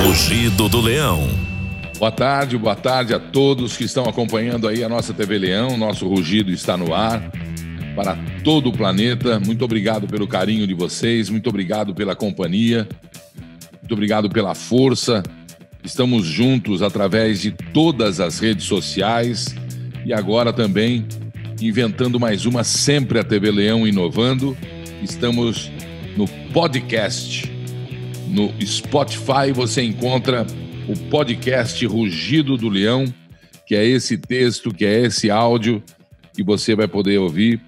Rugido do Leão. Boa tarde, boa tarde a todos que estão acompanhando aí a nossa TV Leão. Nosso Rugido está no ar para todo o planeta. Muito obrigado pelo carinho de vocês, muito obrigado pela companhia, muito obrigado pela força. Estamos juntos através de todas as redes sociais e agora também inventando mais uma, sempre a TV Leão inovando. Estamos no podcast. No Spotify você encontra o podcast Rugido do Leão, que é esse texto, que é esse áudio que você vai poder ouvir.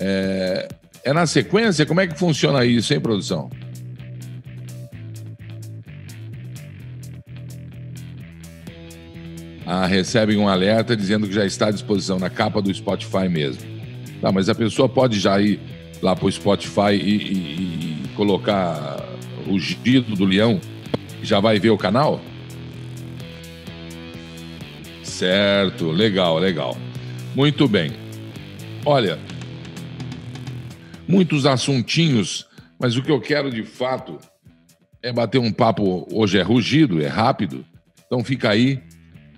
É, é na sequência? Como é que funciona isso, hein, produção? Ah, recebem um alerta dizendo que já está à disposição na capa do Spotify mesmo. Tá, mas a pessoa pode já ir lá para o Spotify e, e, e colocar Rugido do Leão, já vai ver o canal? Certo, legal, legal. Muito bem. Olha, muitos assuntinhos, mas o que eu quero de fato é bater um papo. Hoje é rugido, é rápido, então fica aí,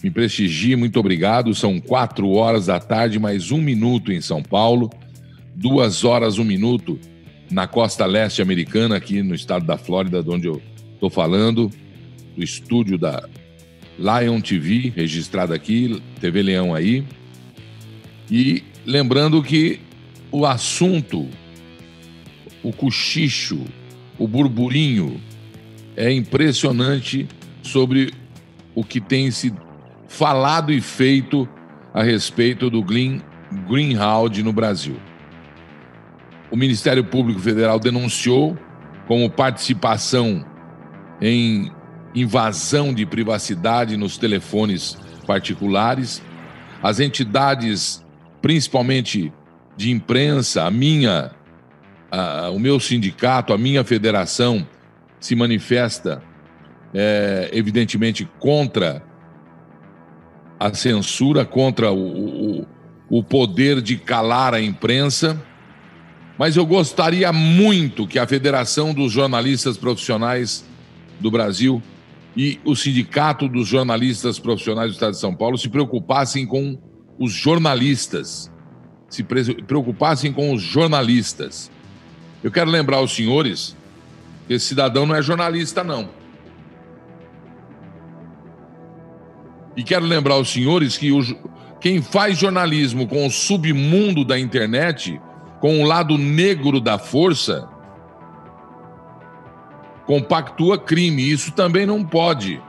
me prestigie, muito obrigado. São quatro horas da tarde, mais um minuto em São Paulo, duas horas, um minuto na costa leste americana, aqui no estado da Flórida, de onde eu estou falando, do estúdio da Lion TV, registrado aqui, TV Leão aí. E lembrando que o assunto, o cochicho, o burburinho é impressionante sobre o que tem se falado e feito a respeito do Green, Greenhouse no Brasil. O Ministério Público Federal denunciou como participação em invasão de privacidade nos telefones particulares. As entidades, principalmente de imprensa, a minha, a, o meu sindicato, a minha federação, se manifesta, é, evidentemente, contra a censura, contra o, o, o poder de calar a imprensa. Mas eu gostaria muito que a Federação dos Jornalistas Profissionais do Brasil e o Sindicato dos Jornalistas Profissionais do Estado de São Paulo se preocupassem com os jornalistas. Se preocupassem com os jornalistas. Eu quero lembrar aos senhores que esse cidadão não é jornalista, não. E quero lembrar aos senhores que o, quem faz jornalismo com o submundo da internet, com o lado negro da força, compactua crime. Isso também não pode.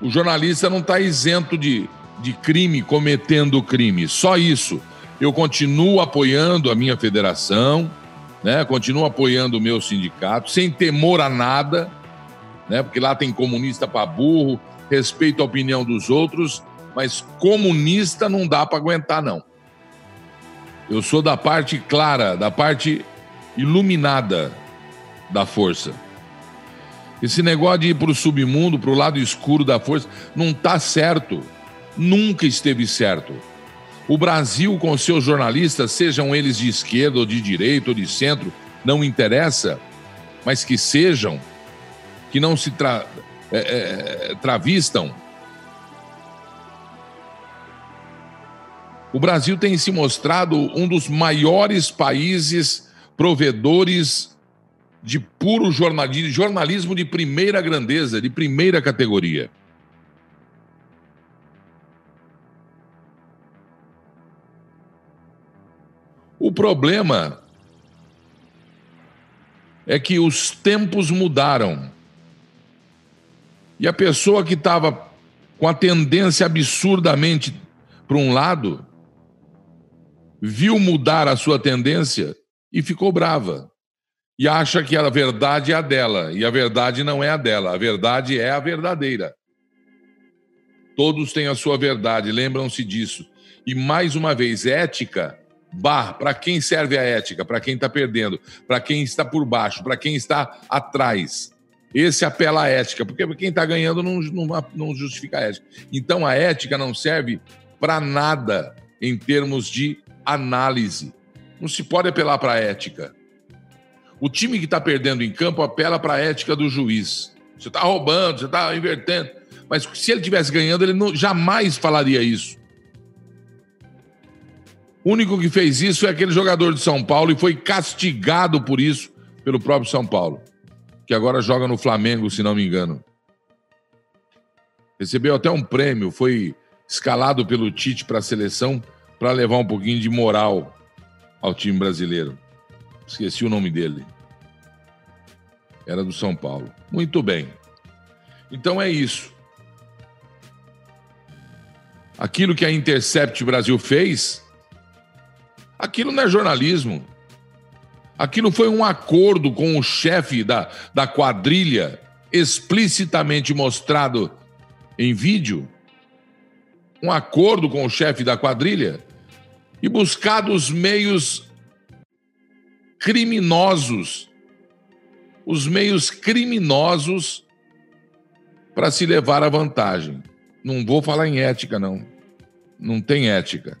O jornalista não está isento de, de crime, cometendo crime. Só isso. Eu continuo apoiando a minha federação, né? continuo apoiando o meu sindicato, sem temor a nada, né? porque lá tem comunista para burro, respeito a opinião dos outros, mas comunista não dá para aguentar, não. Eu sou da parte clara, da parte iluminada da força. Esse negócio de ir para o submundo, para o lado escuro da força, não está certo. Nunca esteve certo. O Brasil, com seus jornalistas, sejam eles de esquerda ou de direita ou de centro, não interessa, mas que sejam, que não se tra é, é, travistam. O Brasil tem se mostrado um dos maiores países provedores de puro jornalismo, jornalismo de primeira grandeza, de primeira categoria. O problema é que os tempos mudaram. E a pessoa que estava com a tendência absurdamente para um lado, viu mudar a sua tendência e ficou brava e acha que a verdade é a dela, e a verdade não é a dela, a verdade é a verdadeira. Todos têm a sua verdade, lembram-se disso. E mais uma vez, ética, bar, para quem serve a ética? Para quem está perdendo, para quem está por baixo, para quem está atrás. Esse apela à ética, porque quem está ganhando não, não, não justifica a ética. Então a ética não serve para nada em termos de análise. Não se pode apelar para a ética. O time que está perdendo em campo apela para a ética do juiz. você está roubando, você está invertendo. Mas se ele tivesse ganhando, ele não, jamais falaria isso. O único que fez isso é aquele jogador de São Paulo e foi castigado por isso pelo próprio São Paulo, que agora joga no Flamengo, se não me engano. Recebeu até um prêmio, foi escalado pelo Tite para a seleção para levar um pouquinho de moral ao time brasileiro. Esqueci o nome dele. Era do São Paulo. Muito bem. Então é isso. Aquilo que a Intercept Brasil fez, aquilo não é jornalismo. Aquilo foi um acordo com o chefe da, da quadrilha, explicitamente mostrado em vídeo. Um acordo com o chefe da quadrilha e buscado os meios criminosos, os meios criminosos para se levar à vantagem. Não vou falar em ética, não. Não tem ética.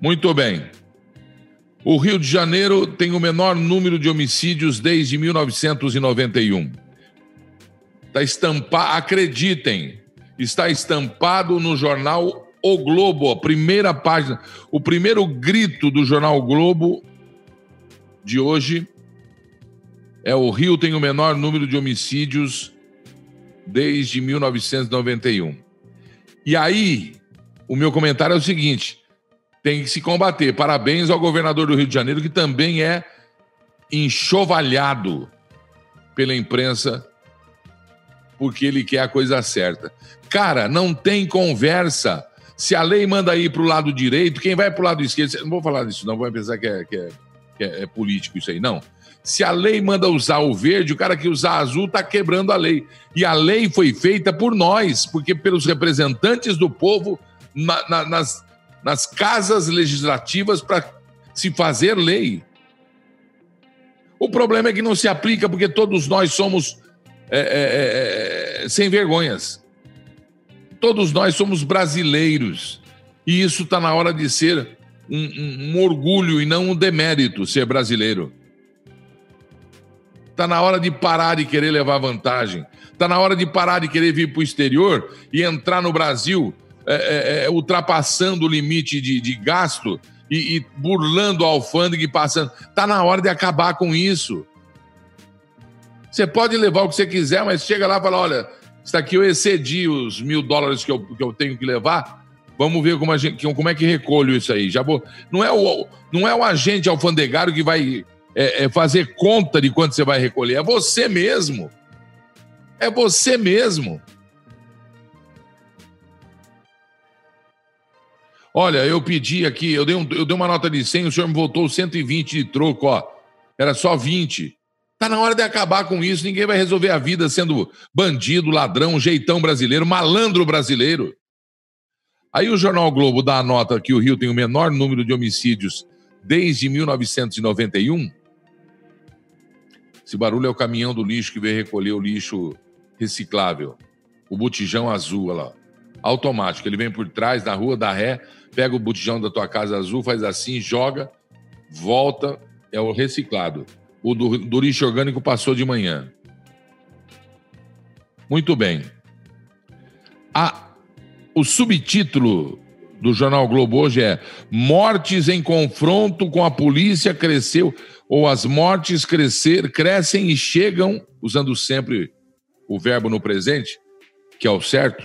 Muito bem. O Rio de Janeiro tem o menor número de homicídios desde 1991. Está estampado, acreditem, está estampado no jornal O Globo, a primeira página, o primeiro grito do jornal o Globo de hoje é o Rio tem o menor número de homicídios desde 1991. E aí, o meu comentário é o seguinte: tem que se combater. Parabéns ao governador do Rio de Janeiro, que também é enxovalhado pela imprensa porque ele quer a coisa certa. Cara, não tem conversa. Se a lei manda ir para o lado direito, quem vai para o lado esquerdo. Não vou falar disso, não, vou pensar que é, que, é, que é, é político isso aí, não. Se a lei manda usar o verde, o cara que usar azul está quebrando a lei. E a lei foi feita por nós, porque pelos representantes do povo na, na, nas, nas casas legislativas para se fazer lei. O problema é que não se aplica porque todos nós somos é, é, é, é sem vergonhas. Todos nós somos brasileiros. E isso está na hora de ser um, um, um orgulho e não um demérito ser brasileiro. Está na hora de parar de querer levar vantagem. Está na hora de parar de querer vir para o exterior e entrar no Brasil é, é, é, ultrapassando o limite de, de gasto e, e, burlando a alfândega e passando. Está na hora de acabar com isso. Você pode levar o que você quiser, mas chega lá e fala: olha, isso aqui eu excedi os mil dólares que eu, que eu tenho que levar. Vamos ver como, gente, como é que recolho isso aí. Já vou... não, é o, não é o agente alfandegário que vai é, é fazer conta de quanto você vai recolher. É você mesmo. É você mesmo. Olha, eu pedi aqui, eu dei, um, eu dei uma nota de 100, o senhor me voltou 120 de troco, ó. Era só 20. Tá na hora de acabar com isso. Ninguém vai resolver a vida sendo bandido, ladrão, jeitão brasileiro, malandro brasileiro. Aí o Jornal Globo dá a nota que o Rio tem o menor número de homicídios desde 1991. Esse barulho é o caminhão do lixo que veio recolher o lixo reciclável. O botijão azul, olha lá. Automático. Ele vem por trás da rua, dá ré, pega o botijão da tua casa azul, faz assim, joga, volta, é o reciclado. O do, do lixo orgânico passou de manhã. Muito bem. A, o subtítulo do Jornal Globo hoje é Mortes em confronto com a polícia cresceu, ou as mortes crescer, crescem e chegam, usando sempre o verbo no presente, que é o certo,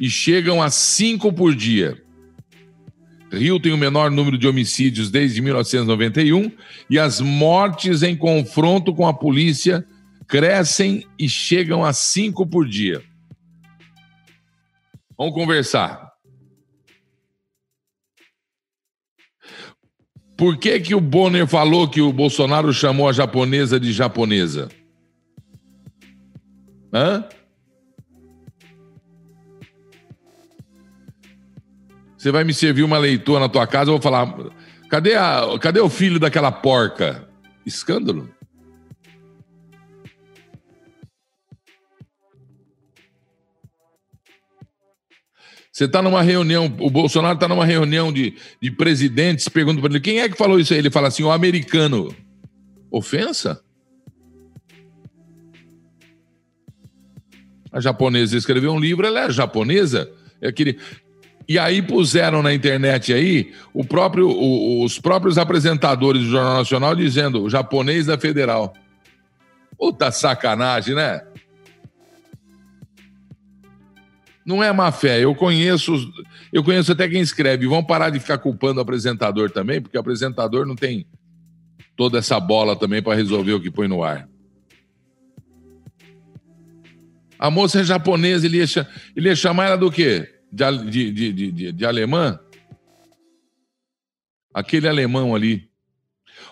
e chegam a cinco por dia. Rio tem o menor número de homicídios desde 1991 e as mortes em confronto com a polícia crescem e chegam a cinco por dia. Vamos conversar. Por que, que o Bonner falou que o Bolsonaro chamou a japonesa de japonesa? Hã? Você vai me servir uma leitura na tua casa, eu vou falar: cadê, a, cadê o filho daquela porca? Escândalo. Você está numa reunião, o Bolsonaro está numa reunião de, de presidentes, pergunta para ele: quem é que falou isso aí? Ele fala assim: o americano. Ofensa? A japonesa escreveu um livro, ela é japonesa. É aquele... E aí puseram na internet aí o próprio, o, os próprios apresentadores do Jornal Nacional dizendo o japonês da Federal. Puta sacanagem, né? Não é má fé. Eu conheço, eu conheço até quem escreve. Vão parar de ficar culpando o apresentador também, porque o apresentador não tem toda essa bola também para resolver o que põe no ar. A moça é japonesa, ele ia, ele ia chamar ela do quê? De, de, de, de, alemã? Aquele alemão ali.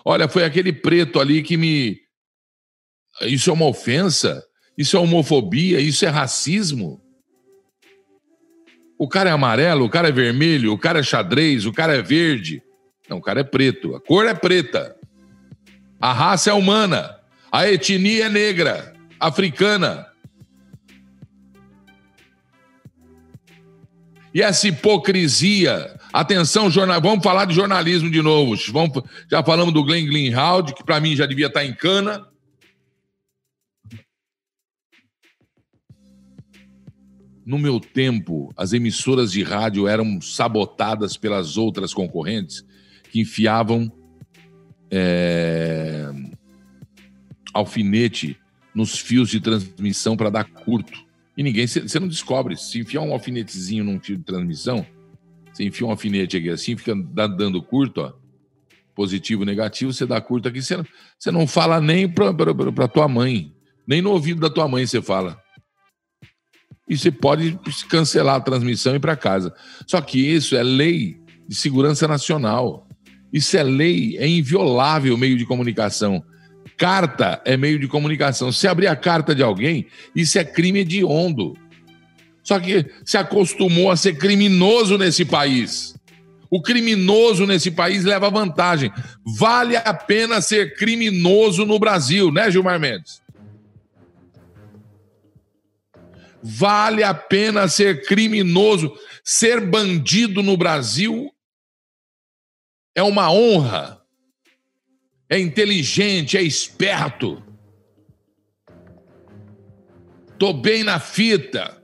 Olha, foi aquele preto ali que me. Isso é uma ofensa? Isso é homofobia? Isso é racismo? O cara é amarelo, o cara é vermelho, o cara é xadrez, o cara é verde. Não, o cara é preto. A cor é preta. A raça é humana. A etnia é negra, africana. E essa hipocrisia. Atenção, jornal... vamos falar de jornalismo de novo. Vamos... Já falamos do Glenn Greenhalgh, que para mim já devia estar em cana. No meu tempo, as emissoras de rádio eram sabotadas pelas outras concorrentes que enfiavam é, alfinete nos fios de transmissão para dar curto. E ninguém, você não descobre. Se enfiar um alfinetezinho num fio de transmissão, você enfia um alfinete aqui assim, fica dando curto, ó, positivo, negativo, você dá curto aqui, você, você não fala nem para tua mãe, nem no ouvido da tua mãe você fala e você pode cancelar a transmissão e ir para casa. Só que isso é lei de segurança nacional. Isso é lei, é inviolável meio de comunicação. Carta é meio de comunicação. Se abrir a carta de alguém, isso é crime hediondo. Só que se acostumou a ser criminoso nesse país. O criminoso nesse país leva vantagem. Vale a pena ser criminoso no Brasil, né, Gilmar Mendes? Vale a pena ser criminoso. Ser bandido no Brasil é uma honra. É inteligente, é esperto. Tô bem na fita.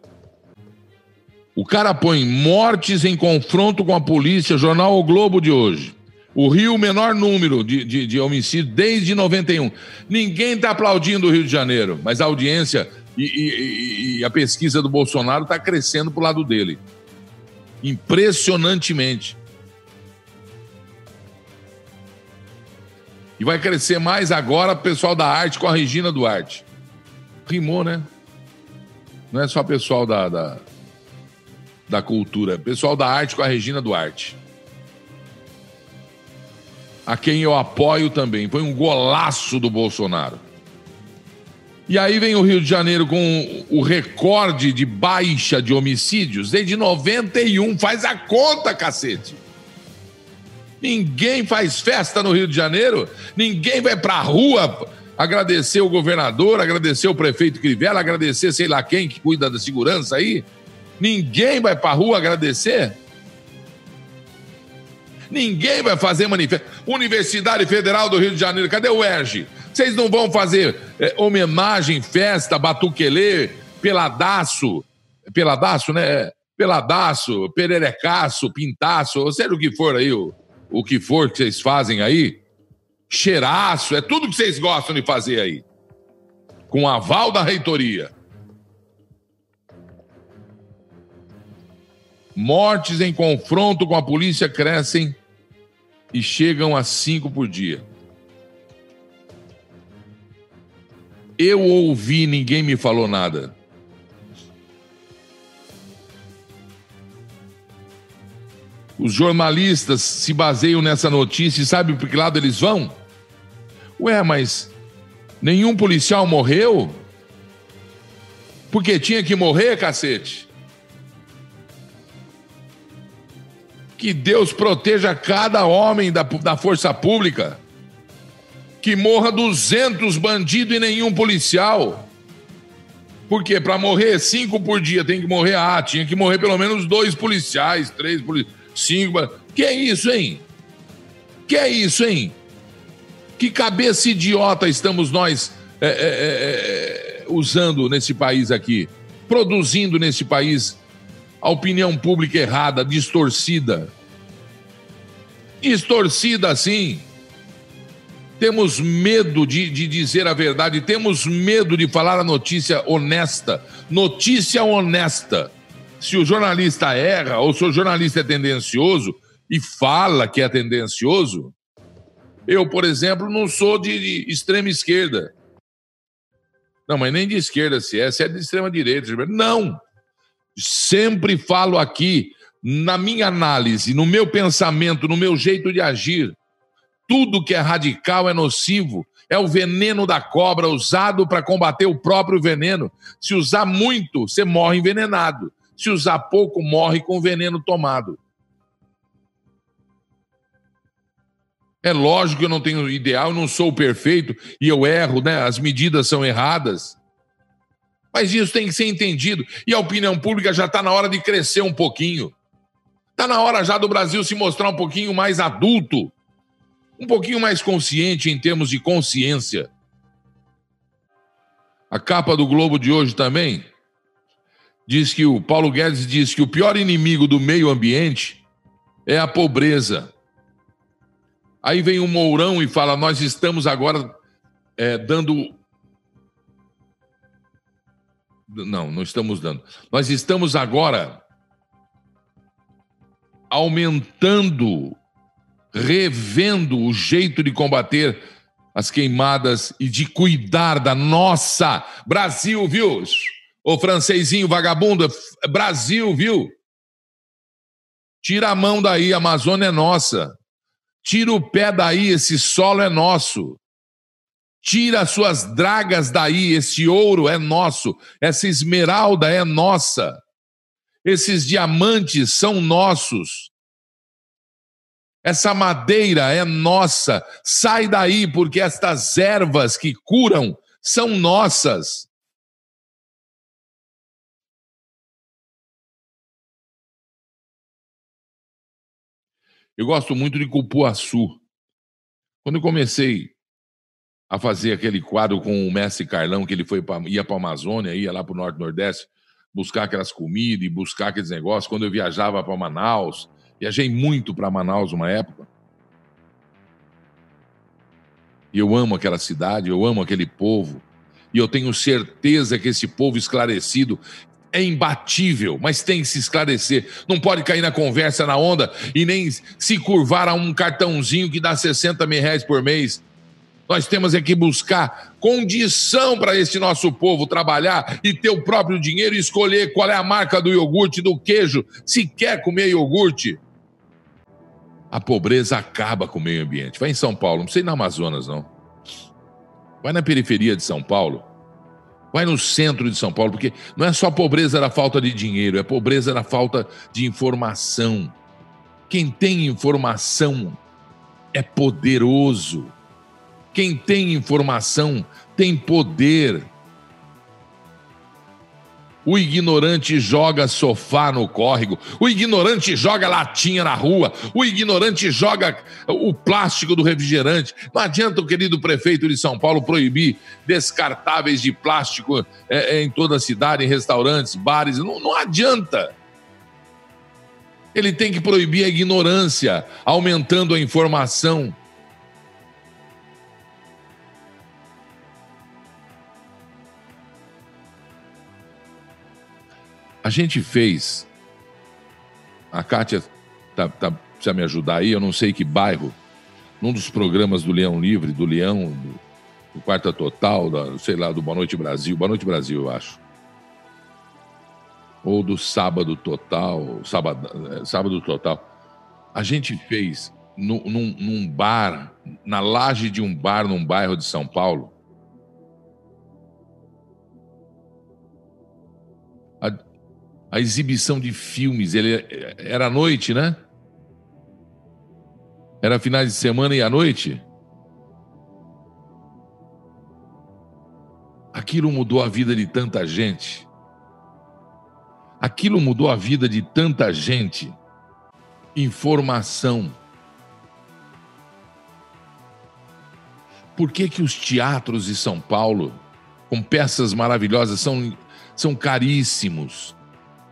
O cara põe mortes em confronto com a polícia, jornal O Globo de hoje. O Rio, menor número de, de, de homicídios desde 91. Ninguém está aplaudindo o Rio de Janeiro, mas a audiência e, e, e a pesquisa do Bolsonaro está crescendo para o lado dele. Impressionantemente. E vai crescer mais agora o pessoal da arte com a Regina Duarte. Rimou, né? Não é só pessoal da, da, da cultura, pessoal da arte com a Regina Duarte. A quem eu apoio também. Foi um golaço do Bolsonaro. E aí vem o Rio de Janeiro com o recorde de baixa de homicídios desde 91. Faz a conta, cacete. Ninguém faz festa no Rio de Janeiro, ninguém vai pra rua agradecer o governador, agradecer o prefeito Crivella, agradecer sei lá quem que cuida da segurança aí. Ninguém vai pra rua agradecer. Ninguém vai fazer manifesto. Universidade Federal do Rio de Janeiro, cadê o ERG? Vocês não vão fazer é, homenagem, festa, batuquelê, peladaço, peladaço, né? Peladaço, pererecaço, pintaço, ou seja o que for aí, o, o que for que vocês fazem aí. Cheiraço, é tudo que vocês gostam de fazer aí. Com aval da reitoria. Mortes em confronto com a polícia crescem e chegam a cinco por dia. Eu ouvi, ninguém me falou nada. Os jornalistas se baseiam nessa notícia e sabe por que lado eles vão? Ué, mas nenhum policial morreu? Porque tinha que morrer, cacete. Que Deus proteja cada homem da, da força pública que morra 200 bandidos e nenhum policial. Por quê? Para morrer cinco por dia tem que morrer. Ah, tinha que morrer pelo menos dois policiais, três policiais, cinco. Que é isso, hein? Que é isso, hein? Que cabeça idiota estamos nós é, é, é, usando nesse país aqui? produzindo nesse país a opinião pública errada, distorcida. Distorcida assim. Temos medo de, de dizer a verdade, temos medo de falar a notícia honesta. Notícia honesta. Se o jornalista erra ou se o jornalista é tendencioso e fala que é tendencioso, eu, por exemplo, não sou de, extrema esquerda. Não, mas nem de esquerda se é, se é de extrema direita. Não! Sempre falo aqui, na minha análise, no meu pensamento, no meu jeito de agir, tudo que é radical é nocivo. É o veneno da cobra usado para combater o próprio veneno. Se usar muito, você morre envenenado. Se usar pouco, morre com veneno tomado. É lógico que eu não tenho ideal, eu não sou perfeito e eu erro, né? As medidas são erradas. Mas isso tem que ser entendido. E a opinião pública já está na hora de crescer um pouquinho. Está na hora já do Brasil se mostrar um pouquinho mais adulto um pouquinho mais consciente em termos de consciência. A capa do Globo de hoje também diz que o Paulo Guedes diz que o pior inimigo do meio ambiente é a pobreza. Aí vem o Mourão e fala: nós estamos agora é, dando. Não, não estamos dando. Nós estamos agora aumentando revendo o jeito de combater as queimadas e de cuidar da nossa Brasil, viu? O francesinho vagabundo, Brasil, viu? Tira a mão daí, a Amazônia é nossa. Tira o pé daí, esse solo é nosso. Tira as suas dragas daí, esse ouro é nosso. Essa esmeralda é nossa. Esses diamantes são nossos. Essa madeira é nossa. Sai daí, porque estas ervas que curam são nossas. Eu gosto muito de cupuaçu. Quando eu comecei a fazer aquele quadro com o mestre Carlão, que ele foi pra, ia para a Amazônia, ia lá para o Norte Nordeste, buscar aquelas comidas e buscar aqueles negócios. Quando eu viajava para Manaus, Viajei muito para Manaus uma época. E eu amo aquela cidade, eu amo aquele povo. E eu tenho certeza que esse povo esclarecido é imbatível, mas tem que se esclarecer. Não pode cair na conversa, na onda e nem se curvar a um cartãozinho que dá 60 mil reais por mês. Nós temos é que buscar condição para esse nosso povo trabalhar e ter o próprio dinheiro e escolher qual é a marca do iogurte, do queijo, se quer comer iogurte a pobreza acaba com o meio ambiente. Vai em São Paulo, não sei na Amazonas, não. Vai na periferia de São Paulo. Vai no centro de São Paulo, porque não é só pobreza da falta de dinheiro, é pobreza da falta de informação. Quem tem informação é poderoso. Quem tem informação tem poder. O ignorante joga sofá no córrego. O ignorante joga latinha na rua. O ignorante joga o plástico do refrigerante. Não adianta o querido prefeito de São Paulo proibir descartáveis de plástico é, é, em toda a cidade, em restaurantes, bares. Não, não adianta. Ele tem que proibir a ignorância, aumentando a informação. A gente fez. A Kátia tá, tá, precisa me ajudar aí, eu não sei que bairro. Num dos programas do Leão Livre, do Leão, do, do Quarta Total, da, sei lá, do Boa Noite Brasil. Boa Noite Brasil, eu acho. Ou do Sábado Total. Sábado, é, sábado Total. A gente fez num, num bar, na laje de um bar num bairro de São Paulo a exibição de filmes. Ele era à noite, né? Era finais de semana e à noite. Aquilo mudou a vida de tanta gente. Aquilo mudou a vida de tanta gente. Informação. Por que que os teatros de São Paulo, com peças maravilhosas, são são caríssimos.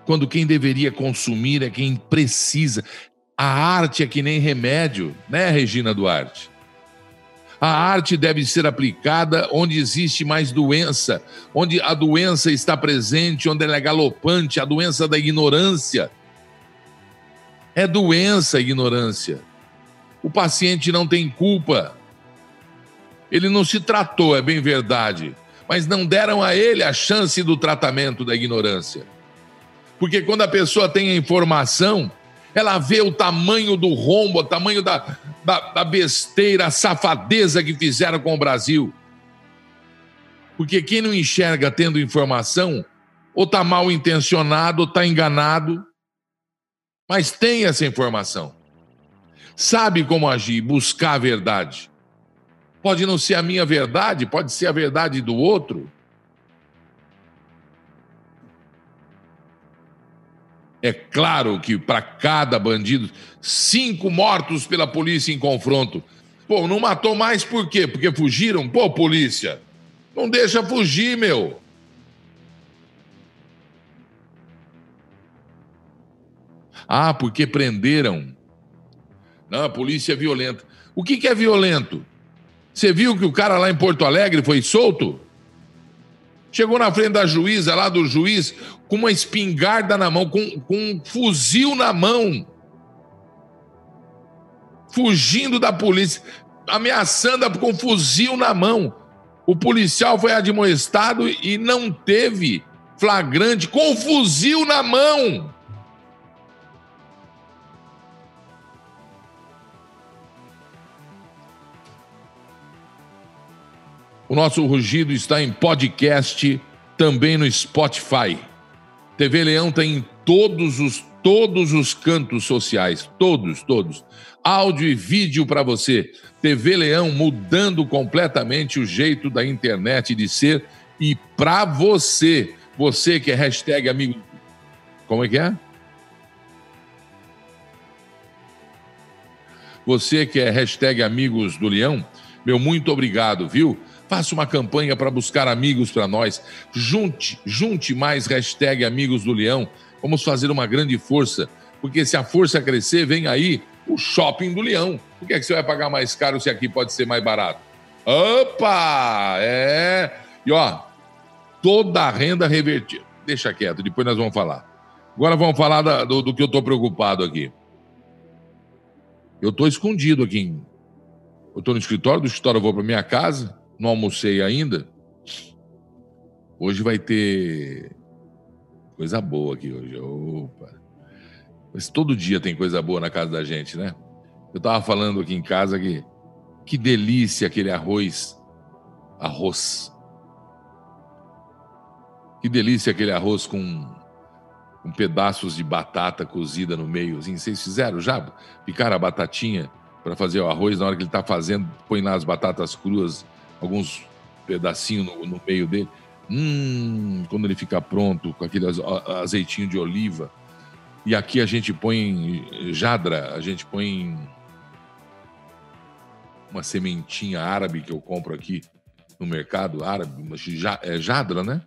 Quando quem deveria consumir é quem precisa. A arte é que nem remédio, né, Regina Duarte? A arte deve ser aplicada onde existe mais doença, onde a doença está presente, onde ela é galopante, a doença da ignorância. É doença a ignorância. O paciente não tem culpa. Ele não se tratou, é bem verdade, mas não deram a ele a chance do tratamento da ignorância. Porque quando a pessoa tem a informação, ela vê o tamanho do rombo, o tamanho da, da, da besteira, a safadeza que fizeram com o Brasil. Porque quem não enxerga tendo informação, ou está mal intencionado, ou está enganado, mas tem essa informação. Sabe como agir, buscar a verdade. Pode não ser a minha verdade, pode ser a verdade do outro. É claro que para cada bandido, cinco mortos pela polícia em confronto. Pô, não matou mais por quê? Porque fugiram? Pô, polícia, não deixa fugir, meu. Ah, porque prenderam. Não, a polícia é violenta. O que, que é violento? Você viu que o cara lá em Porto Alegre foi solto? Chegou na frente da juíza, lá do juiz, com uma espingarda na mão, com, com um fuzil na mão, fugindo da polícia, ameaçando com um fuzil na mão. O policial foi admoestado e não teve flagrante com o fuzil na mão. O nosso rugido está em podcast, também no Spotify. TV Leão tem em todos os todos os cantos sociais, todos, todos. Áudio e vídeo para você. TV Leão mudando completamente o jeito da internet de ser e para você, você que é hashtag amigo. Como é que é? Você que é hashtag amigos do Leão, meu muito obrigado, viu? Faça uma campanha para buscar amigos para nós. Junte, junte mais hashtag Amigos do Leão. Vamos fazer uma grande força, porque se a força crescer, vem aí o shopping do Leão. Por que, é que você vai pagar mais caro se aqui pode ser mais barato? Opa! É! E ó, toda a renda revertida. Deixa quieto, depois nós vamos falar. Agora vamos falar da, do, do, que eu estou preocupado aqui. Eu estou escondido aqui. Eu estou no escritório, do escritório eu vou para minha casa não almocei ainda. Hoje vai ter coisa boa aqui hoje. Opa. Mas todo dia tem coisa boa na casa da gente, né? Eu tava falando aqui em casa que que delícia aquele arroz. Arroz. Que delícia aquele arroz com, com pedaços de batata cozida no meio. Vocês fizeram já? Picaram a batatinha para fazer o arroz na hora que ele está fazendo, põe lá as batatas cruas alguns pedacinhos no, no meio dele. Hum, quando ele fica pronto, com aquele azeitinho de oliva. E aqui a gente põe jadra, a gente põe uma sementinha árabe que eu compro aqui no mercado árabe, é jadra, né?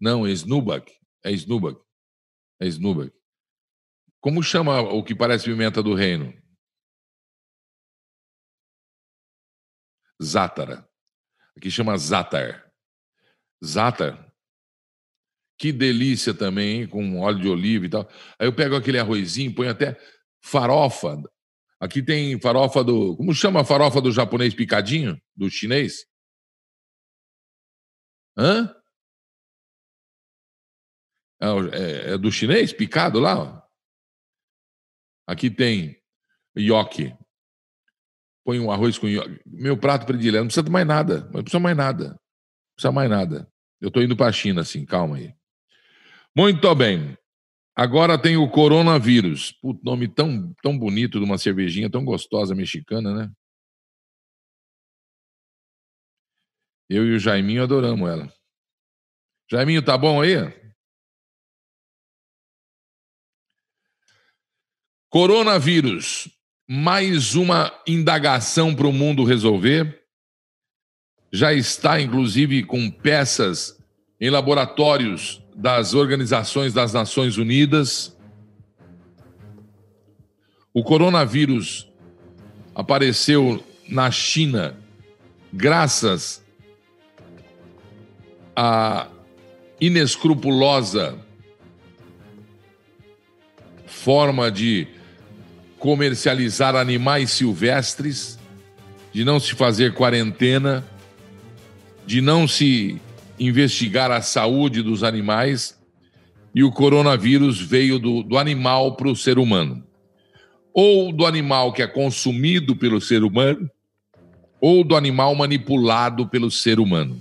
Não, é snubak, é snubak, é snubak. Como chama o que parece pimenta do reino? Zátara. Aqui chama Zátar. Zátar. Que delícia também, hein? com óleo de oliva e tal. Aí eu pego aquele arrozinho, ponho até farofa. Aqui tem farofa do. Como chama a farofa do japonês picadinho? Do chinês? Hã? É, é do chinês picado lá? Aqui tem yoki põe um arroz com meu prato predileto, não precisa de mais nada, não precisa mais nada, não precisa mais nada. Eu estou indo para a China, assim, calma aí. Muito bem. Agora tem o coronavírus. Puto, nome tão, tão bonito de uma cervejinha tão gostosa mexicana, né? Eu e o Jaiminho adoramos ela. Jaiminho, tá bom aí? Coronavírus mais uma indagação para o mundo resolver. Já está, inclusive, com peças em laboratórios das organizações das Nações Unidas. O coronavírus apareceu na China graças à inescrupulosa forma de comercializar animais silvestres, de não se fazer quarentena, de não se investigar a saúde dos animais, e o coronavírus veio do, do animal para o ser humano. Ou do animal que é consumido pelo ser humano, ou do animal manipulado pelo ser humano.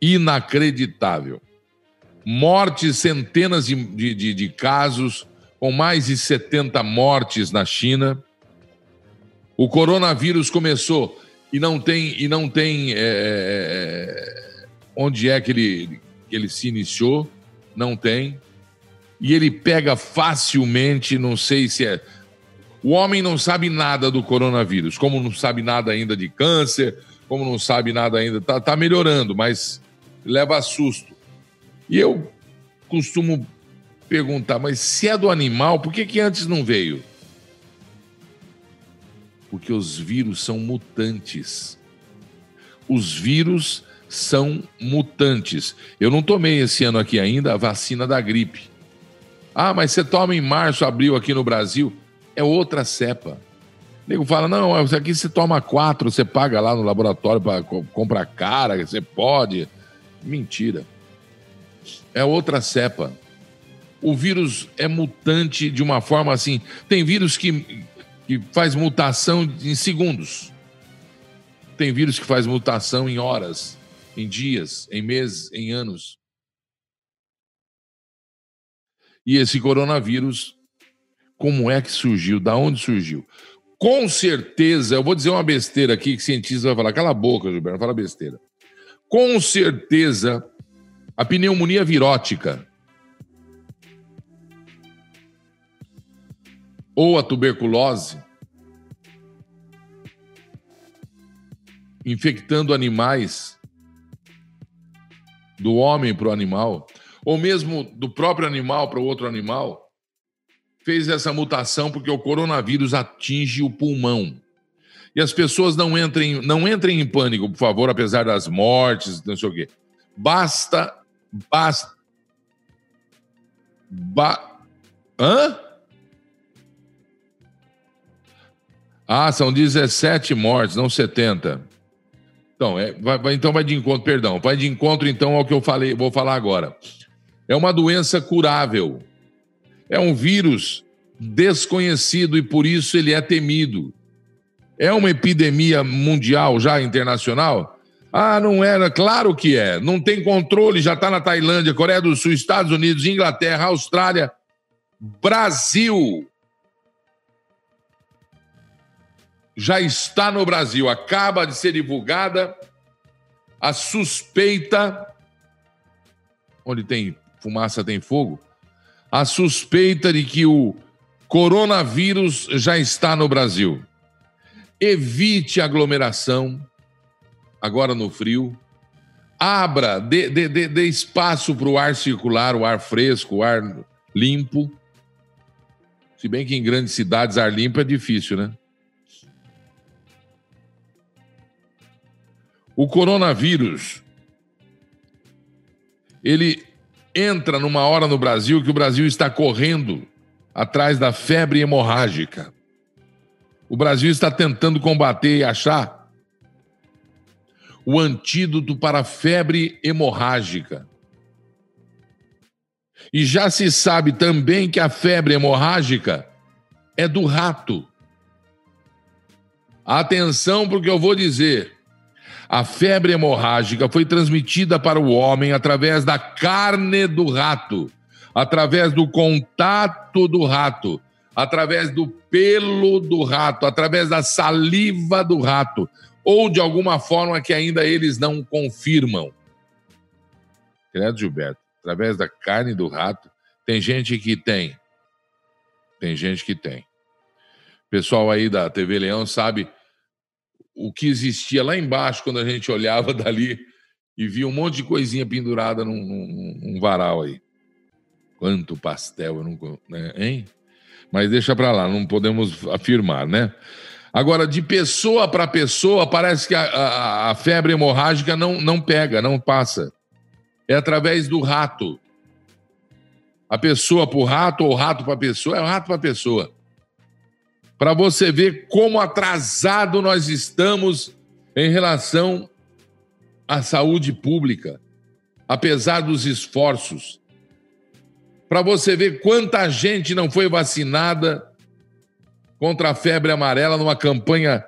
Inacreditável. Mortes, centenas de, de, de casos, com mais de 70 mortes na China. O coronavírus começou e não tem e não tem é, é, onde é que ele, que ele se iniciou, não tem. E ele pega facilmente, não sei se é. O homem não sabe nada do coronavírus, como não sabe nada ainda de câncer, como não sabe nada ainda, tá, tá melhorando, mas leva susto. E eu costumo perguntar, mas se é do animal, por que, que antes não veio? Porque os vírus são mutantes. Os vírus são mutantes. Eu não tomei esse ano aqui ainda a vacina da gripe. Ah, mas você toma em março, abril aqui no Brasil. É outra cepa. O nego fala: não, aqui você toma quatro, você paga lá no laboratório para comprar cara, você pode. Mentira. É outra cepa o vírus é mutante de uma forma assim. Tem vírus que, que faz mutação em segundos. Tem vírus que faz mutação em horas, em dias, em meses, em anos. E esse coronavírus, como é que surgiu? Da onde surgiu? Com certeza, eu vou dizer uma besteira aqui que cientista vai falar. Cala a boca, Gilberto, fala besteira. Com certeza, a pneumonia virótica ou a tuberculose, infectando animais, do homem para o animal, ou mesmo do próprio animal para o outro animal, fez essa mutação porque o coronavírus atinge o pulmão. E as pessoas não entrem, não entrem em pânico, por favor, apesar das mortes, não sei o quê. Basta, basta. Ba... Hã? Ah, são 17 mortes, não 70. Então, é, vai, então vai de encontro, perdão, vai de encontro então ao que eu falei, vou falar agora. É uma doença curável. É um vírus desconhecido e por isso ele é temido. É uma epidemia mundial já internacional? Ah, não era, claro que é. Não tem controle, já está na Tailândia, Coreia do Sul, Estados Unidos, Inglaterra, Austrália, Brasil. Já está no Brasil. Acaba de ser divulgada a suspeita. Onde tem fumaça, tem fogo. A suspeita de que o coronavírus já está no Brasil. Evite aglomeração, agora no frio. Abra, dê, dê, dê, dê espaço para o ar circular, o ar fresco, o ar limpo. Se bem que em grandes cidades ar limpo é difícil, né? O coronavírus, ele entra numa hora no Brasil que o Brasil está correndo atrás da febre hemorrágica. O Brasil está tentando combater e achar o antídoto para a febre hemorrágica. E já se sabe também que a febre hemorrágica é do rato. Atenção porque eu vou dizer. A febre hemorrágica foi transmitida para o homem através da carne do rato, através do contato do rato, através do pelo do rato, através da saliva do rato, ou de alguma forma que ainda eles não confirmam. Credo, Gilberto, através da carne do rato, tem gente que tem. Tem gente que tem. Pessoal aí da TV Leão sabe o que existia lá embaixo quando a gente olhava dali e vi um monte de coisinha pendurada num, num, num varal aí. Quanto pastel, eu não. Né, hein? Mas deixa para lá, não podemos afirmar, né? Agora, de pessoa para pessoa, parece que a, a, a, febre hemorrágica não, não pega, não passa. É através do rato. A pessoa para o rato ou rato para a pessoa, é o rato para a pessoa. Para você ver como atrasado nós estamos em relação à saúde pública, apesar dos esforços. Para você ver quanta gente não foi vacinada contra a febre amarela numa campanha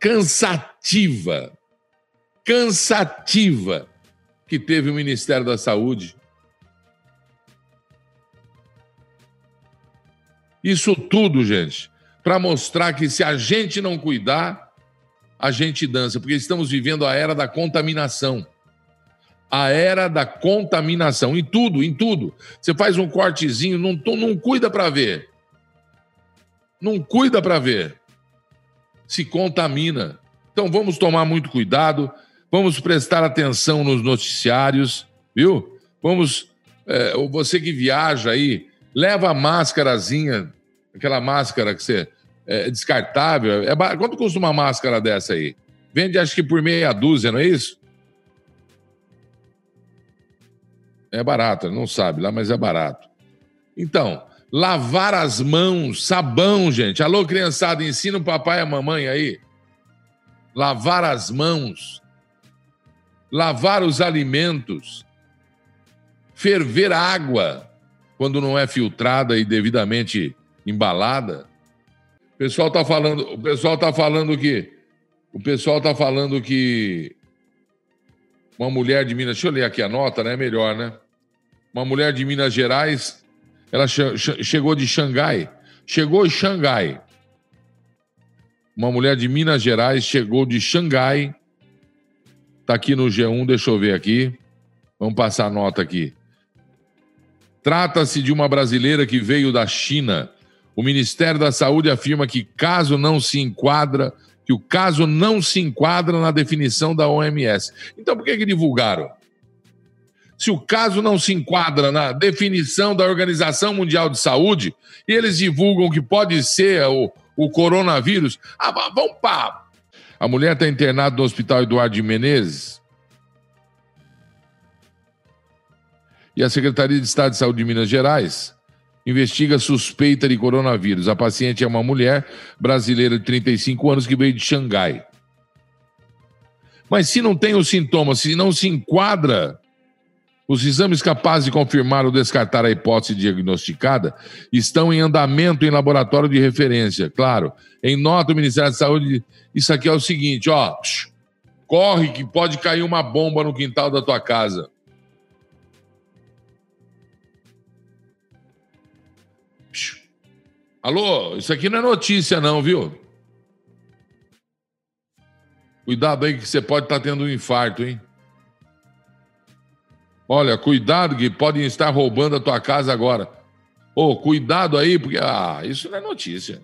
cansativa, cansativa que teve o Ministério da Saúde. Isso tudo, gente, para mostrar que se a gente não cuidar, a gente dança, porque estamos vivendo a era da contaminação. A era da contaminação, em tudo, em tudo. Você faz um cortezinho, não, não cuida para ver não cuida para ver, se contamina. Então vamos tomar muito cuidado, vamos prestar atenção nos noticiários, viu? Vamos, é, você que viaja aí, leva a máscarazinha, aquela máscara que você é descartável. É, quanto custa uma máscara dessa aí? Vende acho que por meia dúzia, não é isso? É barato, não sabe lá, mas é barato. Então, Lavar as mãos, sabão, gente. Alô, criançada, ensina o papai e a mamãe aí. Lavar as mãos. Lavar os alimentos. Ferver água quando não é filtrada e devidamente embalada. O pessoal está falando, o pessoal tá falando que o pessoal tá falando que uma mulher de Minas, deixa eu ler aqui a nota, né? Melhor, né? Uma mulher de Minas Gerais ela chegou de Xangai. Chegou em Xangai. Uma mulher de Minas Gerais chegou de Xangai. Está aqui no G1, deixa eu ver aqui. Vamos passar a nota aqui. Trata-se de uma brasileira que veio da China. O Ministério da Saúde afirma que caso não se enquadra, que o caso não se enquadra na definição da OMS. Então por que, que divulgaram? se o caso não se enquadra na definição da Organização Mundial de Saúde, e eles divulgam que pode ser o, o coronavírus, ah, vamos pá. A mulher está internada no Hospital Eduardo de Menezes. E a Secretaria de Estado de Saúde de Minas Gerais investiga suspeita de coronavírus. A paciente é uma mulher brasileira de 35 anos que veio de Xangai. Mas se não tem os sintomas, se não se enquadra os exames capazes de confirmar ou descartar a hipótese diagnosticada estão em andamento em laboratório de referência. Claro, em nota o Ministério da Saúde, isso aqui é o seguinte, ó, corre que pode cair uma bomba no quintal da tua casa. Alô, isso aqui não é notícia não, viu? Cuidado aí que você pode estar tá tendo um infarto, hein? Olha, cuidado que podem estar roubando a tua casa agora. Ô, oh, cuidado aí, porque ah, isso não é notícia.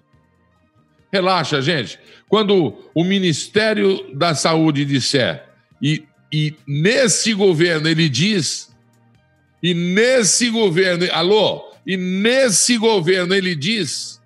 Relaxa, gente. Quando o Ministério da Saúde disser, e, e nesse governo ele diz, e nesse governo, alô, e nesse governo ele diz,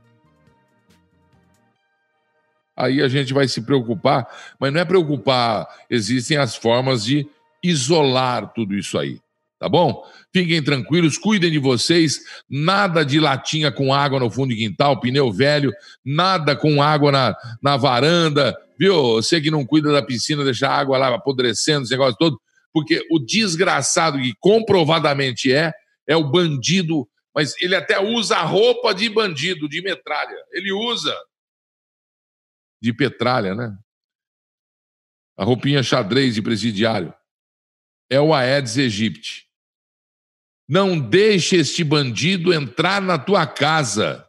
aí a gente vai se preocupar, mas não é preocupar, existem as formas de isolar tudo isso aí tá bom? Fiquem tranquilos, cuidem de vocês, nada de latinha com água no fundo de quintal, pneu velho, nada com água na, na varanda, viu? Você que não cuida da piscina, deixa a água lá apodrecendo, esse negócio todo, porque o desgraçado que comprovadamente é, é o bandido, mas ele até usa a roupa de bandido, de metralha, ele usa de petralha, né? A roupinha xadrez de presidiário. É o Aedes aegypti. Não deixe este bandido entrar na tua casa.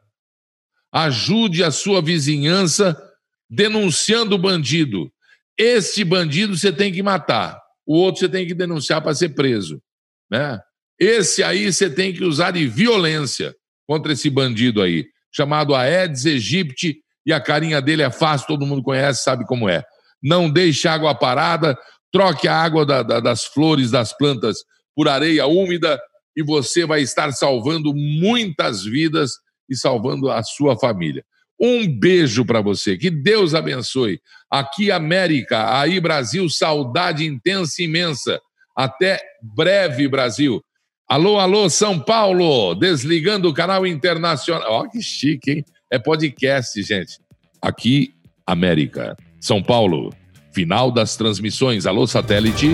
Ajude a sua vizinhança denunciando o bandido. Este bandido você tem que matar. O outro você tem que denunciar para ser preso. Né? Esse aí você tem que usar de violência contra esse bandido aí, chamado Aedes aegypti, e a carinha dele é fácil, todo mundo conhece, sabe como é. Não deixe água parada, Troque a água da, da, das flores, das plantas, por areia úmida e você vai estar salvando muitas vidas e salvando a sua família. Um beijo para você, que Deus abençoe. Aqui, América, aí, Brasil, saudade intensa e imensa. Até breve, Brasil. Alô, alô, São Paulo, desligando o canal internacional. Ó, que chique, hein? É podcast, gente. Aqui, América. São Paulo, final das transmissões. Alô, satélite.